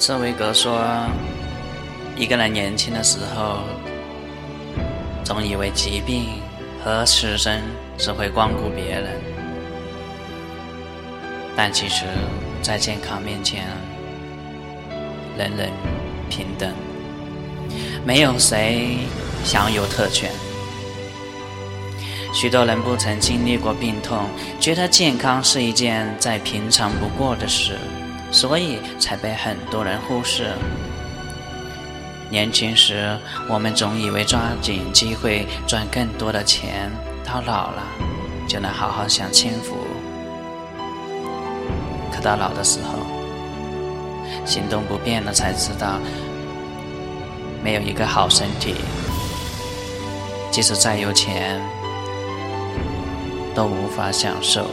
茨威格说：“一个人年轻的时候，总以为疾病和死神只会光顾别人，但其实，在健康面前，人人平等，没有谁享有特权。许多人不曾经历过病痛，觉得健康是一件再平常不过的事。”所以才被很多人忽视。年轻时，我们总以为抓紧机会赚更多的钱，到老了就能好好享清福。可到老的时候，行动不便了，才知道没有一个好身体，即使再有钱，都无法享受。